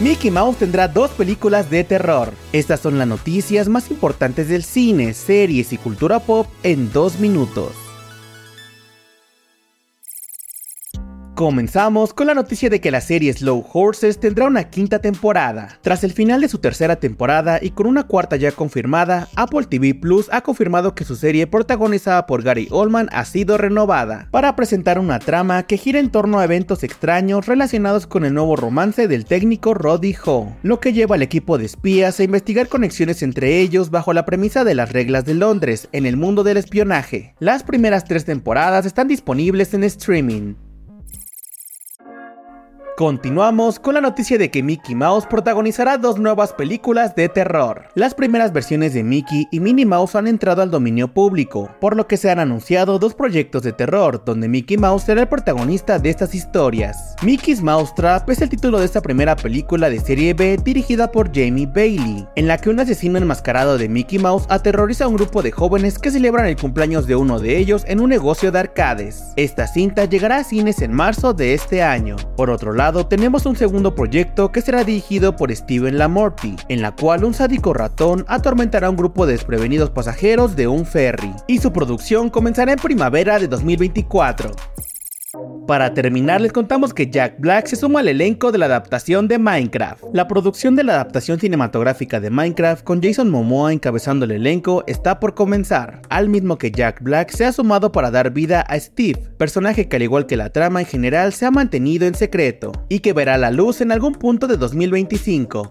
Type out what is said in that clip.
Mickey Mouse tendrá dos películas de terror. Estas son las noticias más importantes del cine, series y cultura pop en dos minutos. Comenzamos con la noticia de que la serie Slow Horses tendrá una quinta temporada. Tras el final de su tercera temporada y con una cuarta ya confirmada, Apple TV Plus ha confirmado que su serie protagonizada por Gary Oldman ha sido renovada para presentar una trama que gira en torno a eventos extraños relacionados con el nuevo romance del técnico Roddy Ho, lo que lleva al equipo de espías a investigar conexiones entre ellos bajo la premisa de las reglas de Londres en el mundo del espionaje. Las primeras tres temporadas están disponibles en streaming. Continuamos con la noticia de que Mickey Mouse protagonizará dos nuevas películas de terror. Las primeras versiones de Mickey y Minnie Mouse han entrado al dominio público, por lo que se han anunciado dos proyectos de terror donde Mickey Mouse será el protagonista de estas historias. Mickey's Mouse Trap es el título de esta primera película de serie B dirigida por Jamie Bailey, en la que un asesino enmascarado de Mickey Mouse aterroriza a un grupo de jóvenes que celebran el cumpleaños de uno de ellos en un negocio de arcades. Esta cinta llegará a cines en marzo de este año. Por otro lado, tenemos un segundo proyecto que será dirigido por Steven Lamorty, en la cual un sádico ratón atormentará a un grupo de desprevenidos pasajeros de un ferry, y su producción comenzará en primavera de 2024. Para terminar, les contamos que Jack Black se suma al elenco de la adaptación de Minecraft. La producción de la adaptación cinematográfica de Minecraft con Jason Momoa encabezando el elenco está por comenzar, al mismo que Jack Black se ha sumado para dar vida a Steve, personaje que al igual que la trama en general se ha mantenido en secreto y que verá la luz en algún punto de 2025.